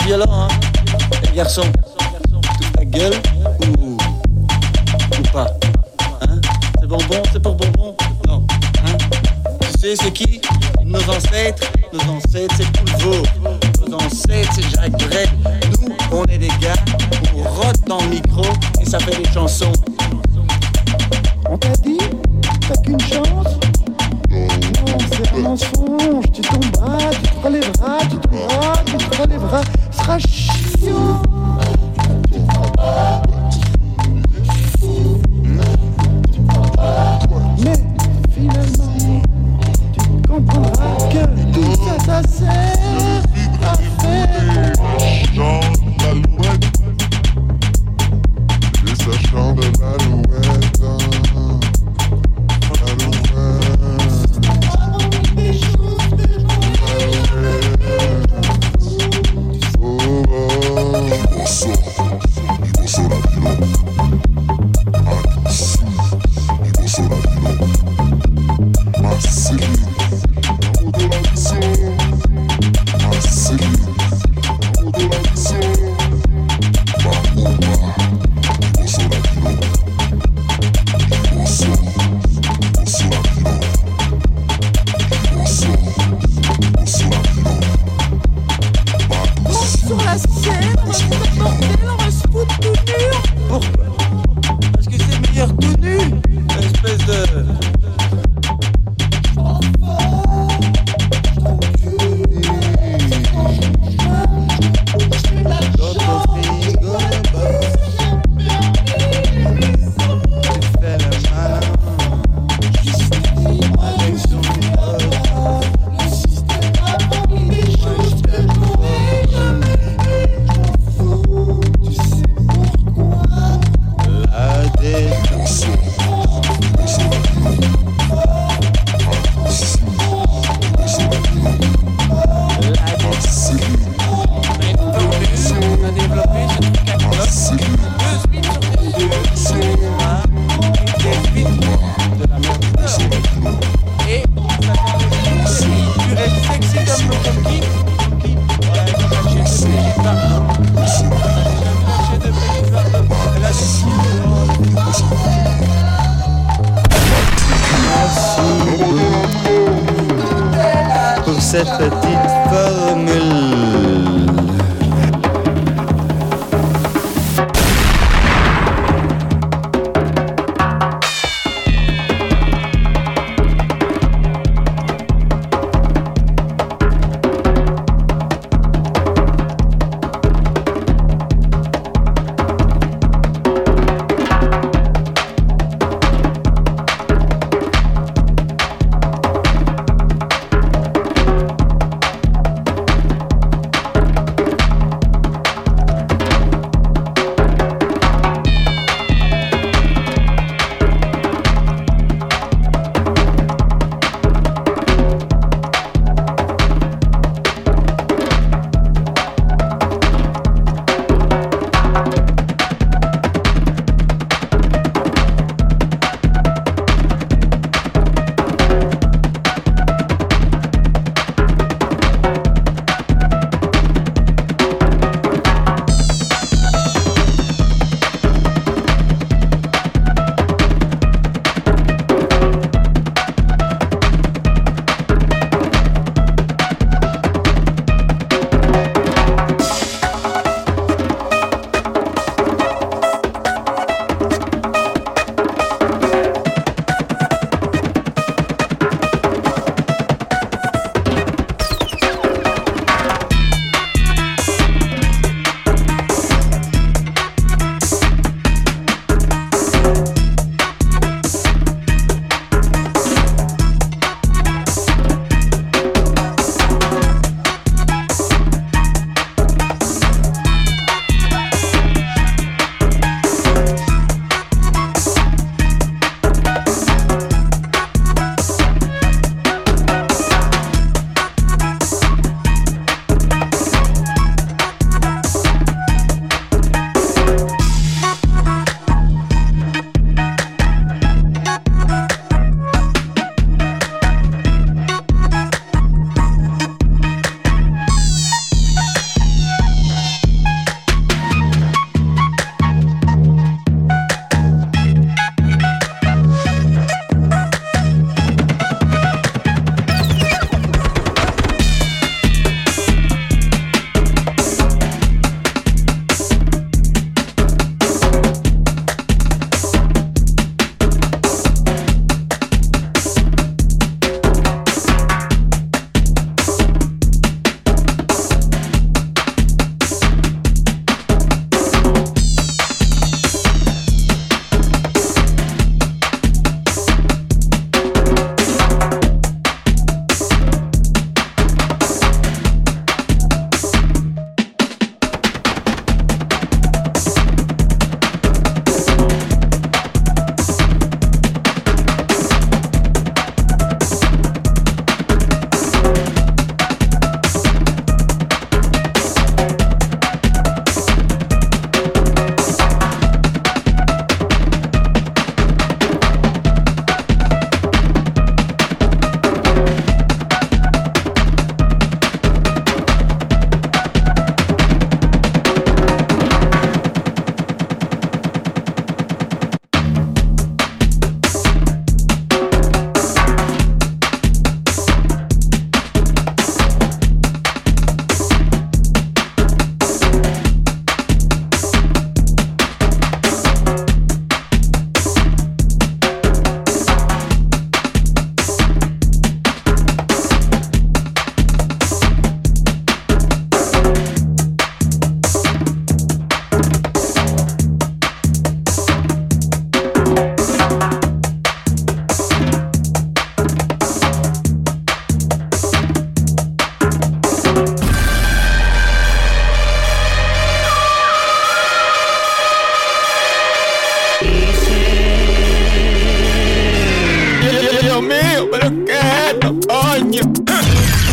Violent, hein. Les garçons, toute la gueule ou, pas Hein C'est bonbon, c'est pour bonbon Non. Hein Tu sais, c'est qui? Nos ancêtres. Nos ancêtres, c'est Poulvo. Nos ancêtres, c'est Jacques Brel. Nous, on est des gars, on rote dans le micro et ça fait des chansons. On t'a dit T'as qu'une chance Non, c'est un mensonge. Tu tomberas, tu te relèveras, tu tomberas, tu te relèveras. Ce sera.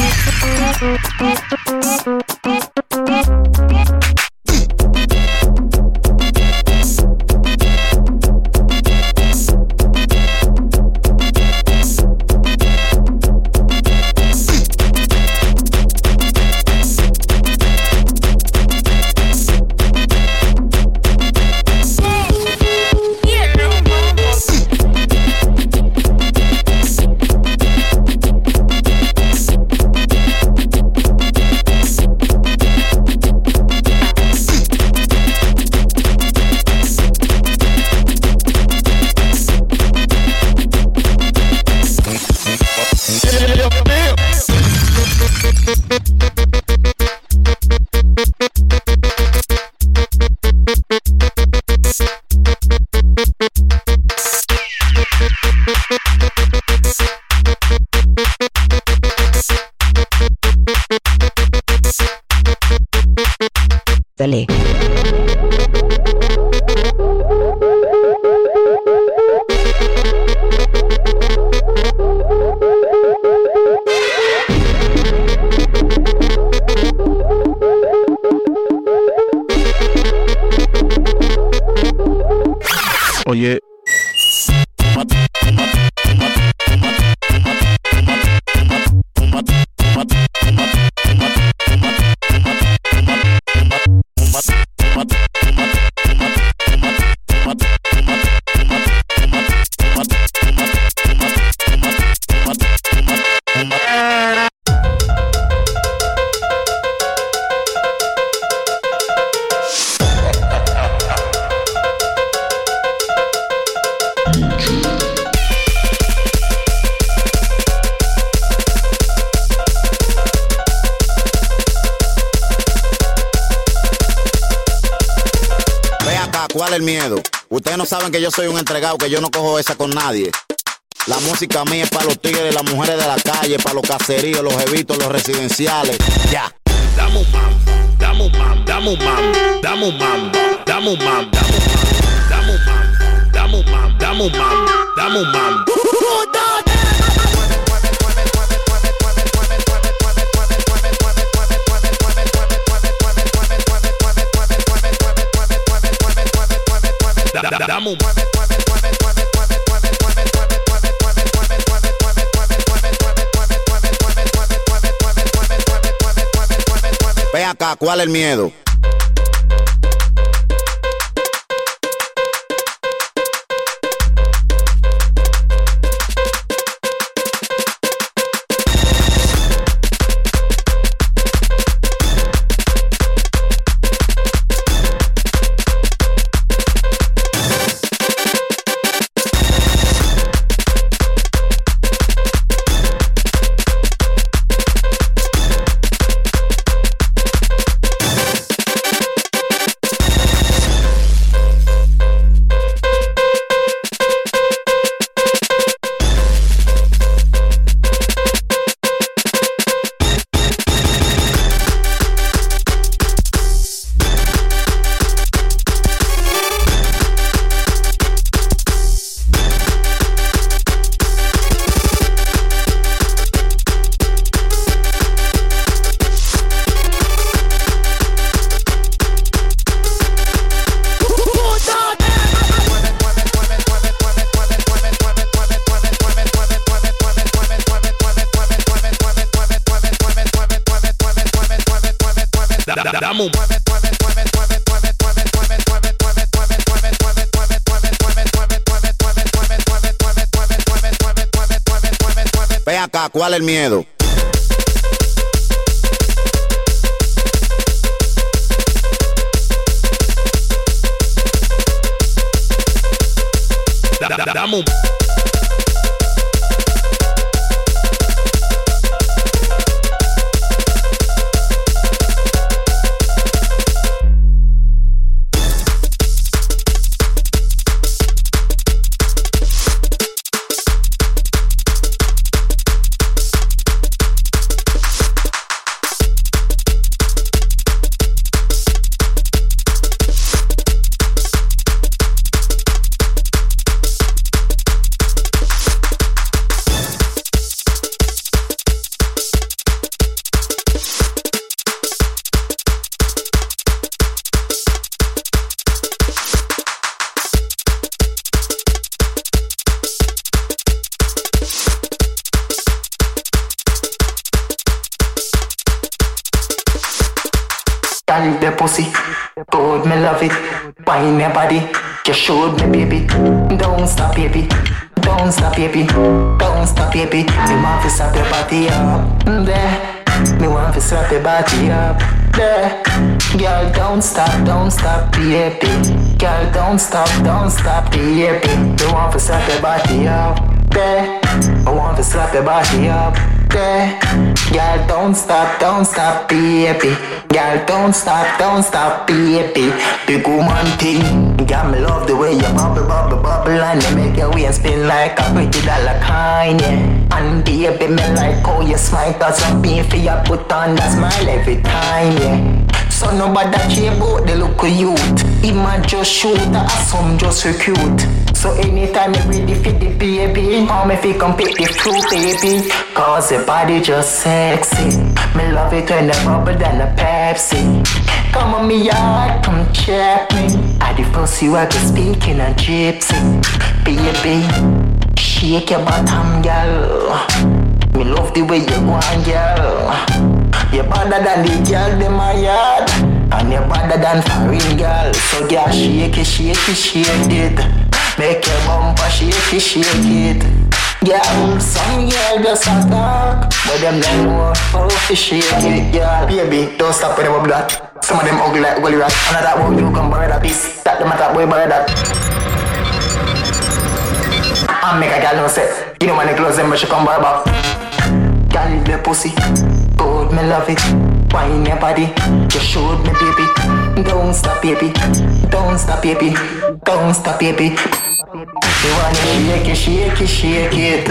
Thank you. Ustedes no saben que yo soy un entregado, que yo no cojo esa con nadie. La música mía es para los tigres, las mujeres de la calle, para los caseríos, los evitos, los residenciales. Ya. como mueve, mueve, el miedo. Girl, the pussy, good, me love it. Wine your body, you showed me, baby. Don't stop, baby. Don't stop, baby. Don't stop, baby. Me want to slap your body up. There. Me want to slap your body up. There. Girl, don't stop, don't stop, baby. Girl, don't stop, don't stop, baby. Me want to slap your body up. There. I want to slap your body up there. Girl, don't stop, don't stop, baby. Girl, don't stop, don't stop, baby. Big woman thing. Girl, me love the way you bubble, bubble, bubble, and you make your waist spin like a pretty dollar coin, yeah. And baby, me like how you smile, cause I'm you put on that smile every time, yeah. So nobody care about the of youth. Might just shoot, some just recruit. So anytime you ready for the baby, how you come pick the fruit, baby. Cause your body just sexy. Me love it when the bubble than a Pepsi. Come on me yard, come check me. I the first you I can speak in a gypsy. Baby, shake your bottom, girl. Me love the way you go girl. You're better than the girl them a yard, and you're better than foreign girl. So girl, shake it, shake it, shake it. Make your bumper shake it, shake it. Girl, some girl just a talk, but them don't know how to shake it, girl. Baby, don't stop with them that. Some of them ugly like gully rat. And that boy you come borrow that piece. That them a that boy borrow that. I make a girl know say, you know when they close them, but she come borrow back. Girl, the pussy, good, me love it. Wine your body, you showed me, baby. Don't stop, baby. Don't stop, baby. Don't stop, baby. You wanna shake it, shake it, shake it.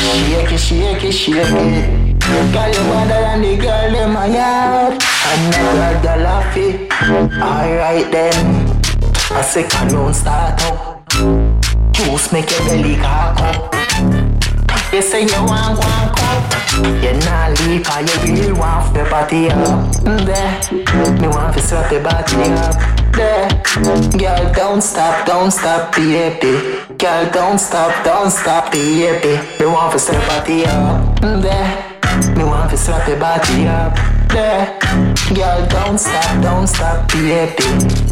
Shake it, shake it, shake it. Girl, you better than the girl in my yard. Laugh it. Alright then. I say, don't start up. Juice make your belly cock up. You say you want one cup You not leave cause you really want the body up There, me want to slap the body up There, girl don't stop, don't stop the baby Girl don't stop, don't stop the baby Me want to slap the body up There, me want to slap your body up There, girl don't stop, don't stop baby.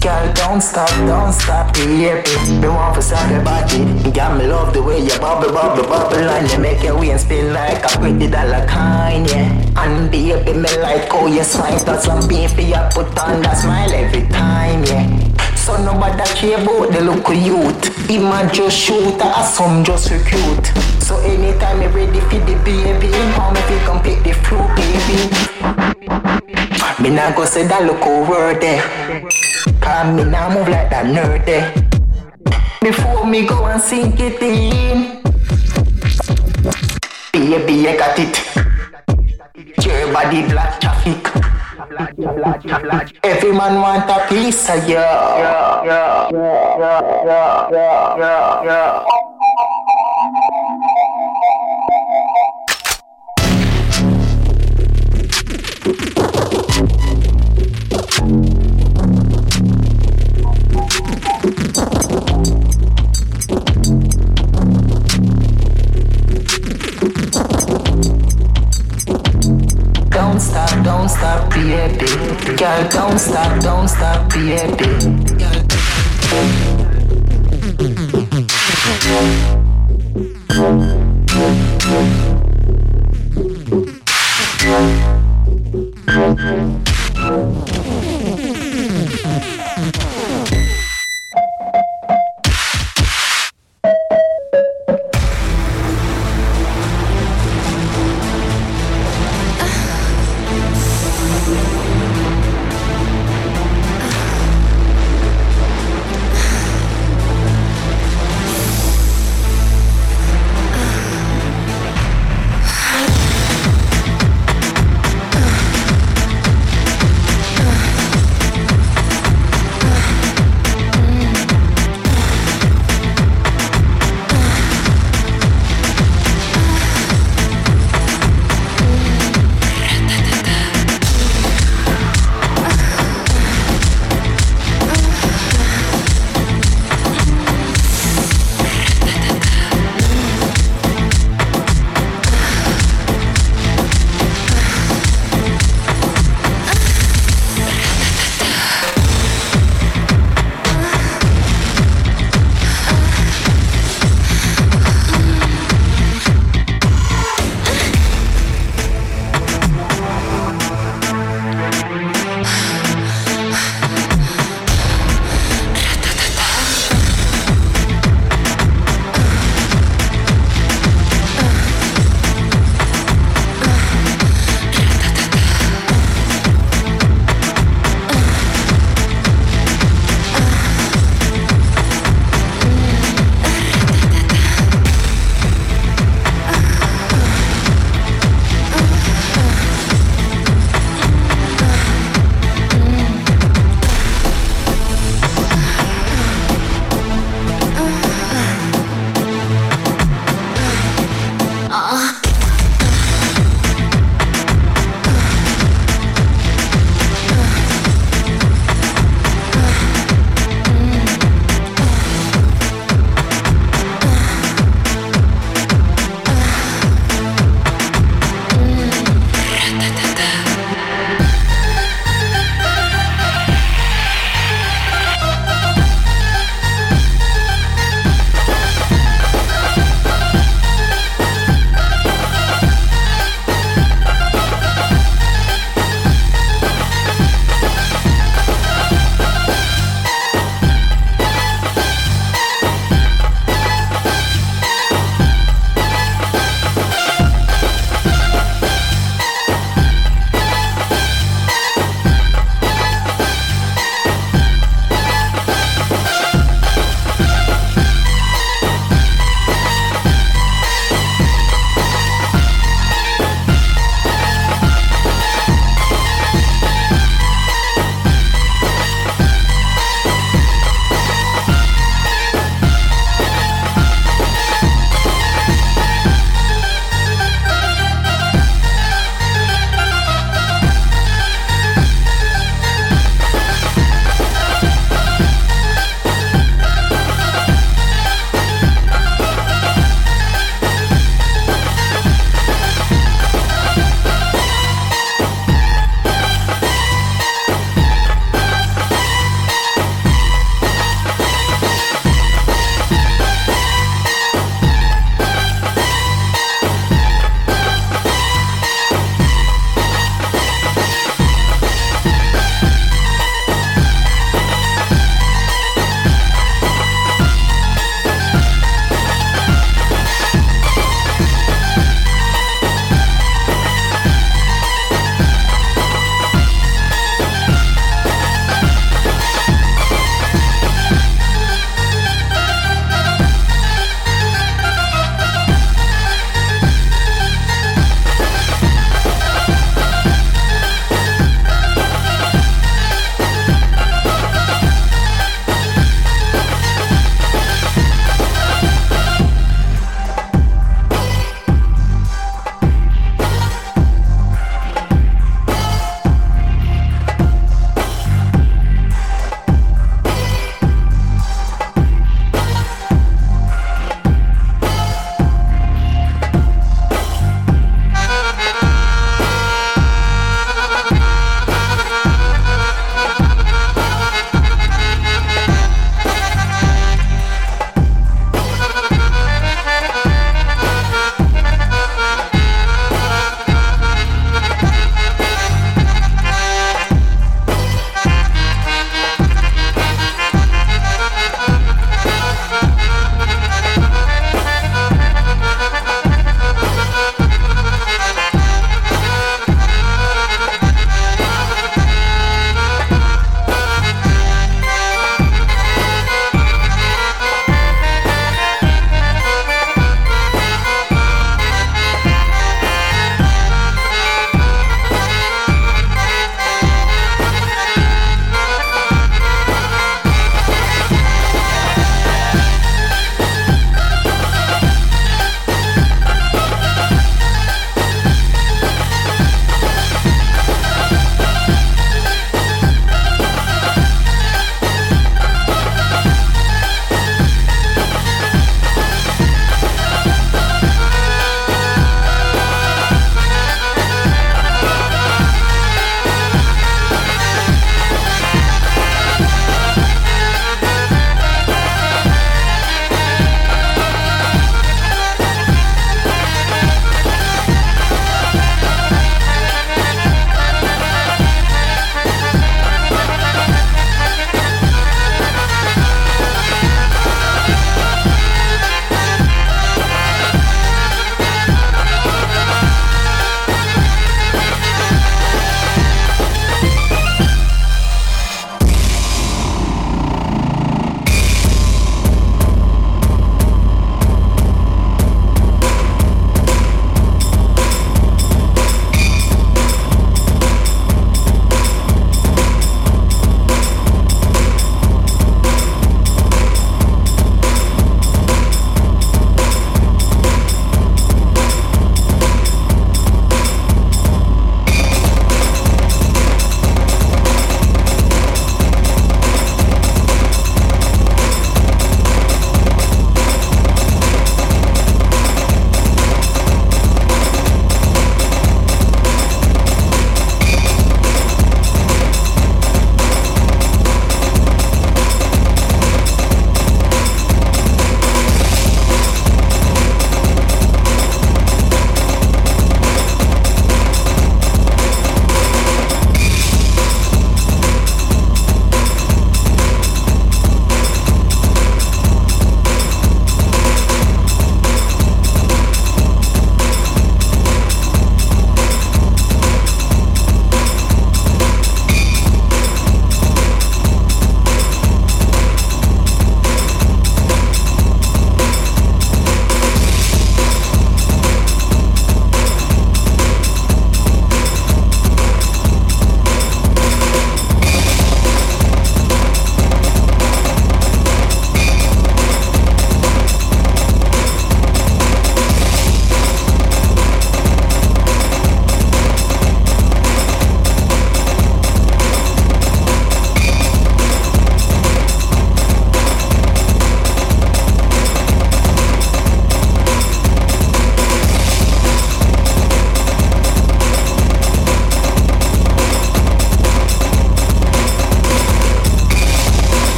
Girl don't stop, don't stop baby. Me want to slap your body. Girl me love the way you bubble, bubble, bubble And you make your waist spin like a pretty dollar coin, yeah. And baby me like how you Cause I'm being for you put on that smile every time, yeah so nobody care about the of youth. Might just shoot or some just recruit. So anytime you ready for the baby How me fi come pick the fruit, baby? Me nah go say that look over there Cause me nah move like that nerd there Before me go and sink it in. Baby, you got it. Your body black traffic Every man want a piece of you. Yeah, yeah, yeah, yeah, yeah, yeah, yeah.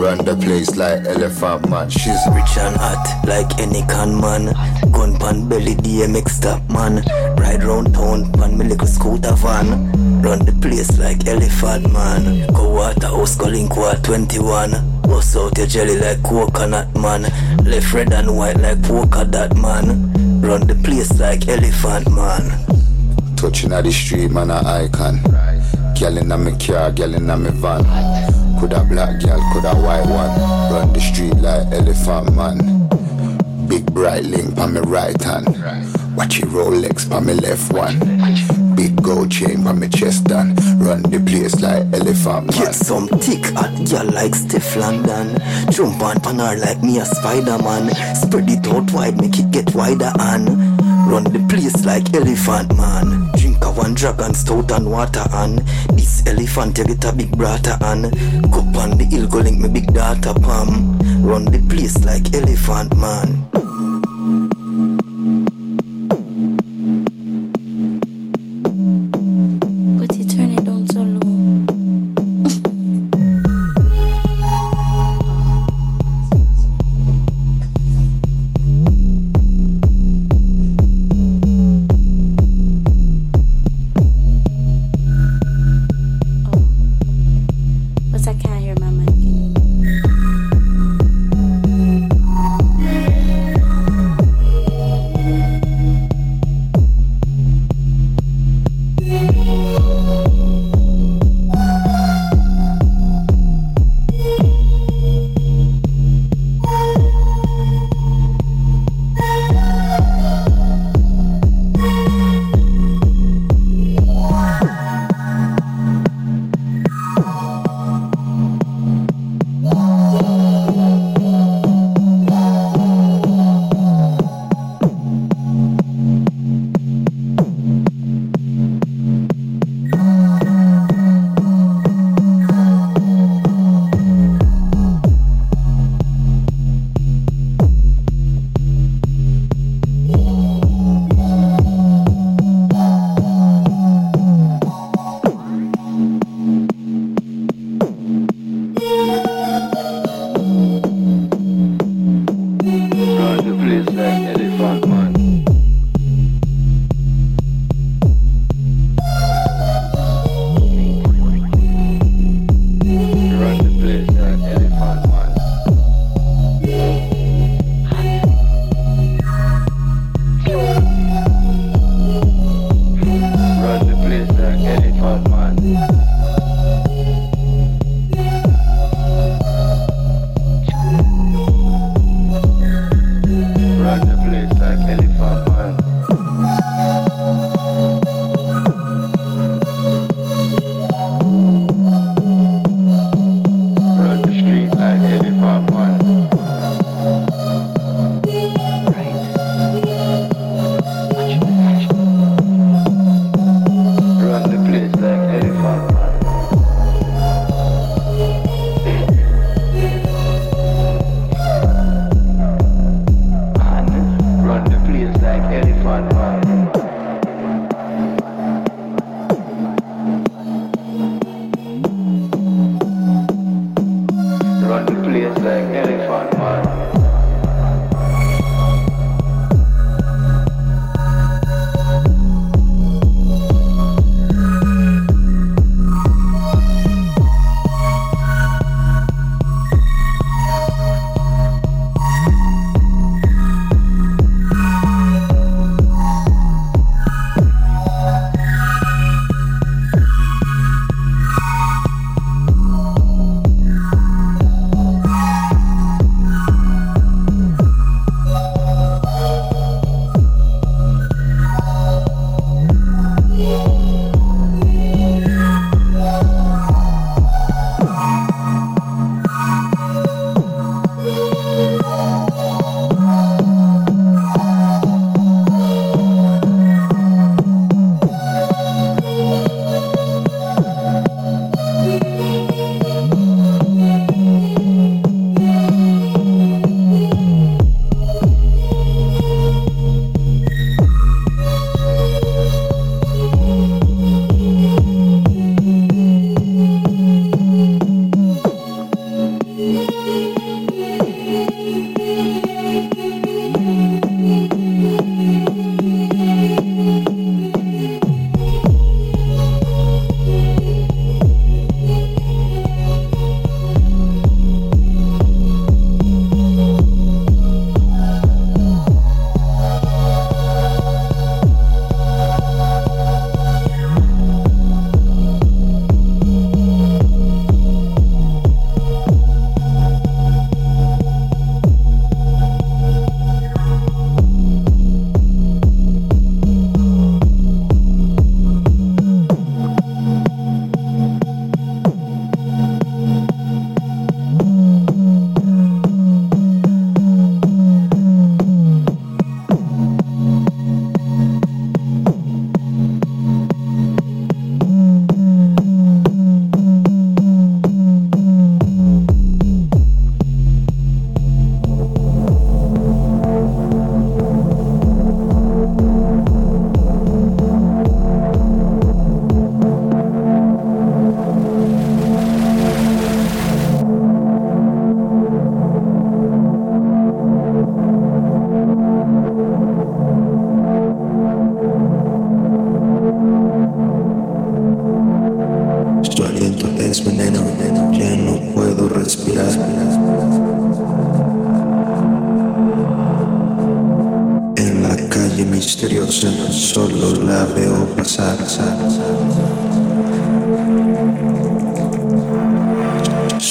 Run the place like Elephant Man. She's rich and hot like any con man. Gun pan belly DMX stop man. Ride round town pan me little scooter van. Run the place like Elephant Man. Go water house go link 21. Bust out your jelly like coconut man. Left red and white like polka dot man. Run the place like Elephant Man. Touching at the street, man, a icon. Girl in a me car, girl in a me van. Coulda black girl, coulda white one. Run the street like elephant man. Big bright link on me right hand. Watch it Rolex on me left one. Big gold chain on me chest and run the place like elephant man. Get some thick hot girl like Stefflon Don. Jump on pan her like me a Spider Man. Spread it out wide, make it get wider and. Run the place like elephant man. Drink a one dragon stout and water and this elephant you get a big brata and go on the hill go link me big data palm. Run the place like elephant man.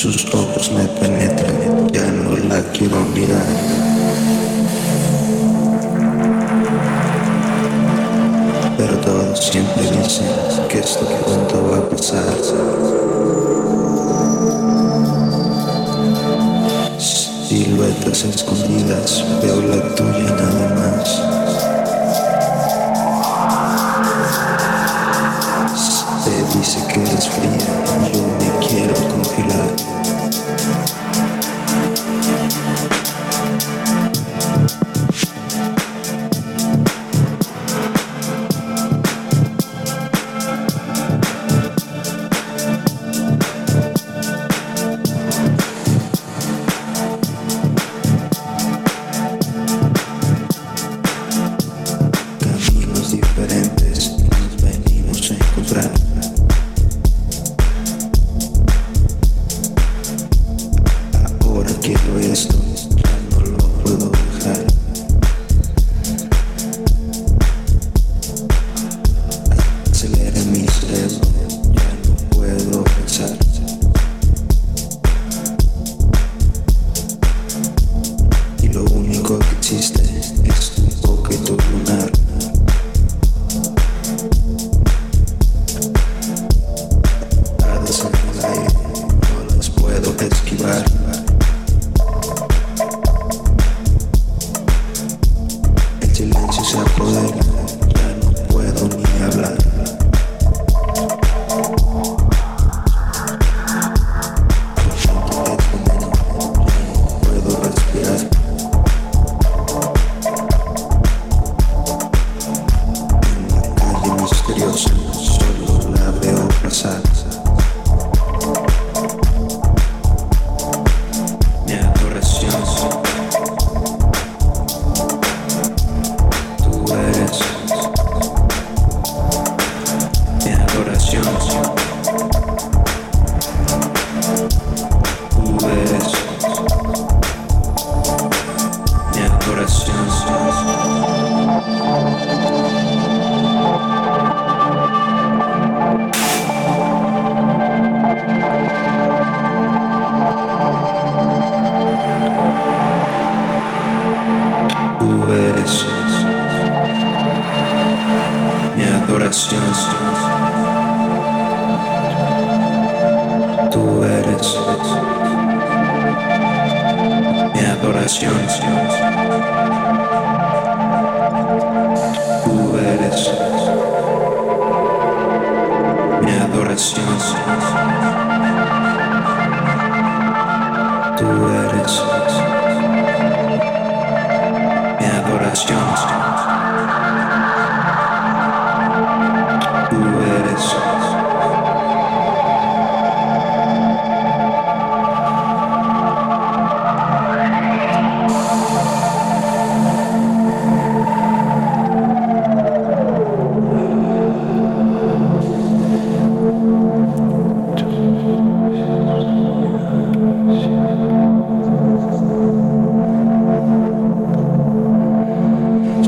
Sus ojos me penetran, ya no la quiero mirar. Pero todos siempre dicen que esto pronto va a pasar. Siluetas escondidas, veo la tuya nada más. dice que eres fría, yo me quiero congelar.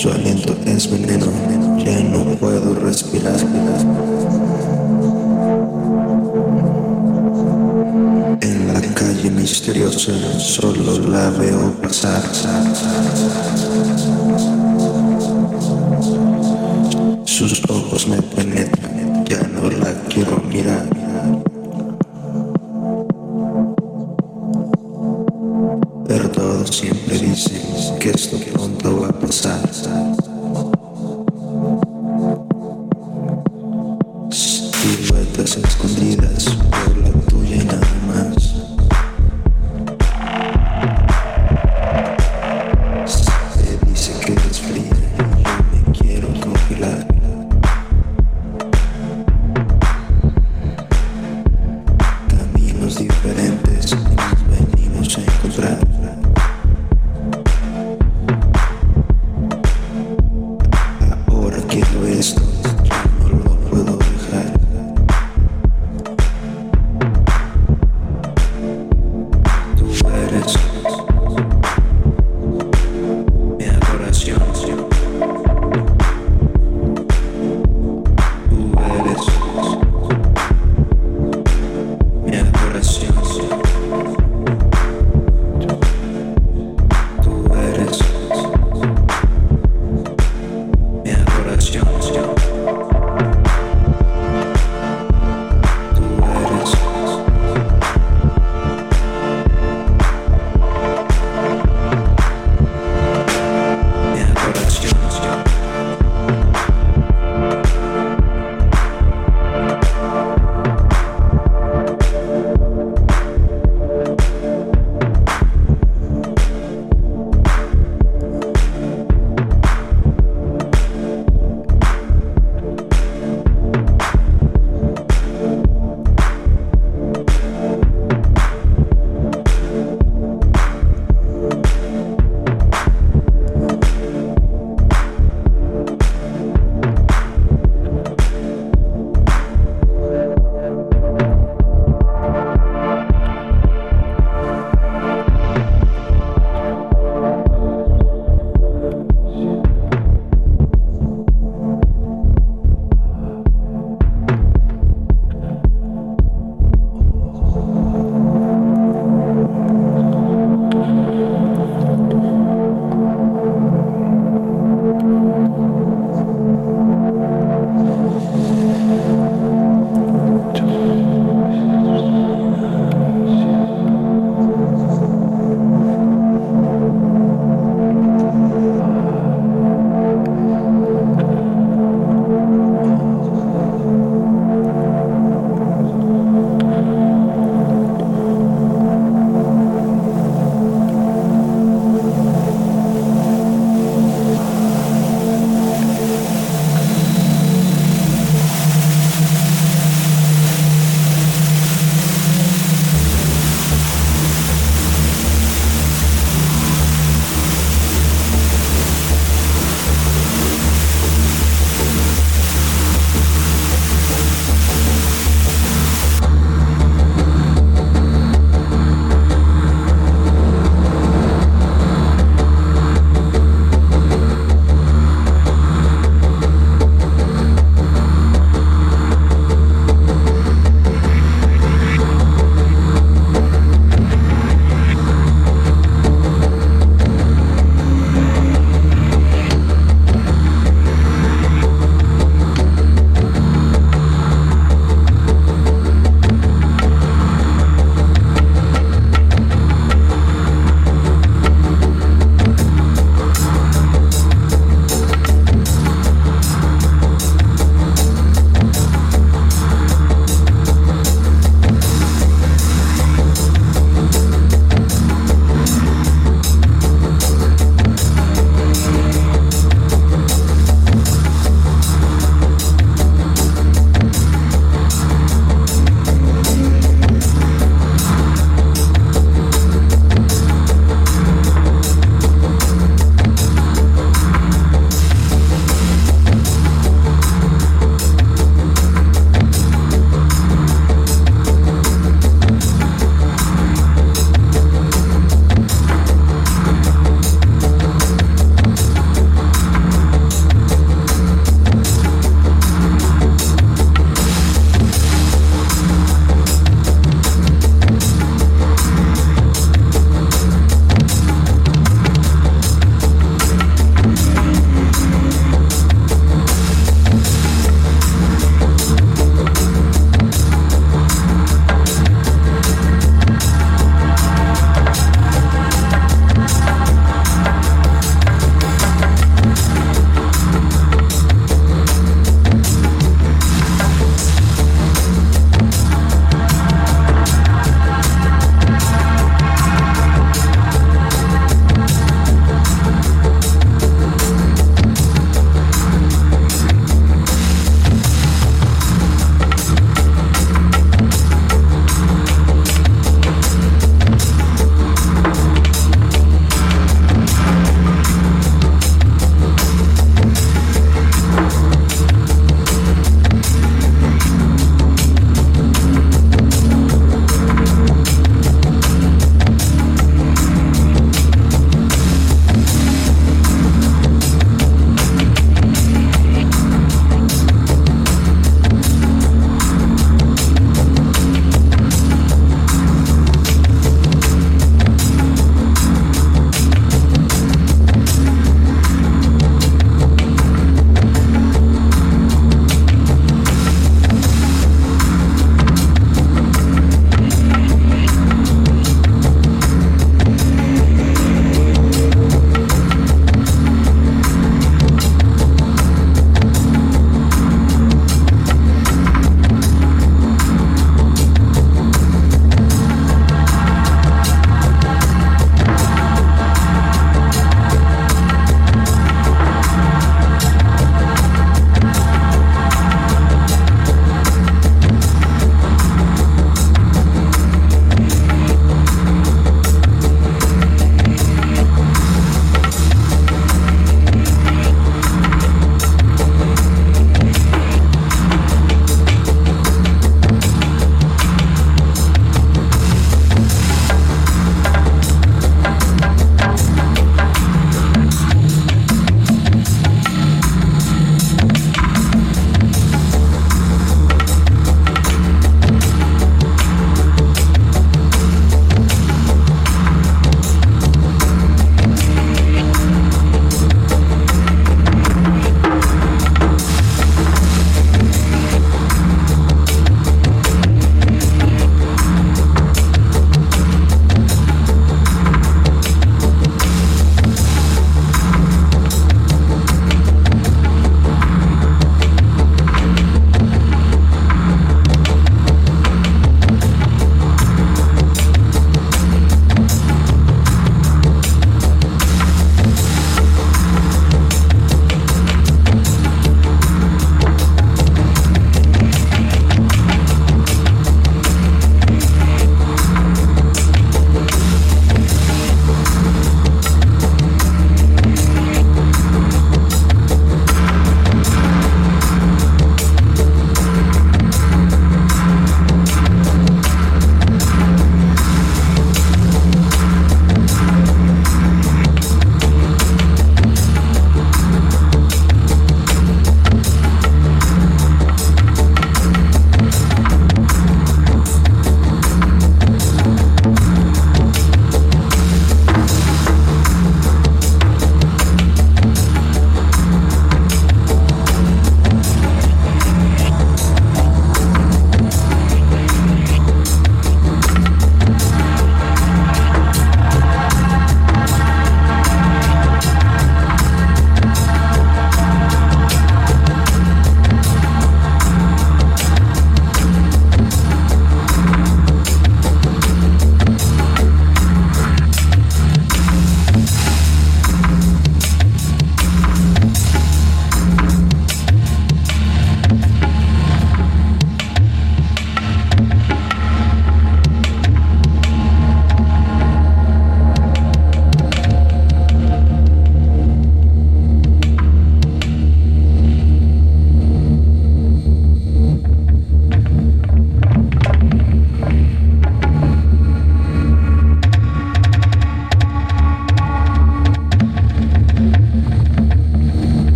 Su aliento es veneno, ya no puedo respirar. En la calle misteriosa solo la veo pasar. Sus ojos me penetran, ya no la quiero mirar.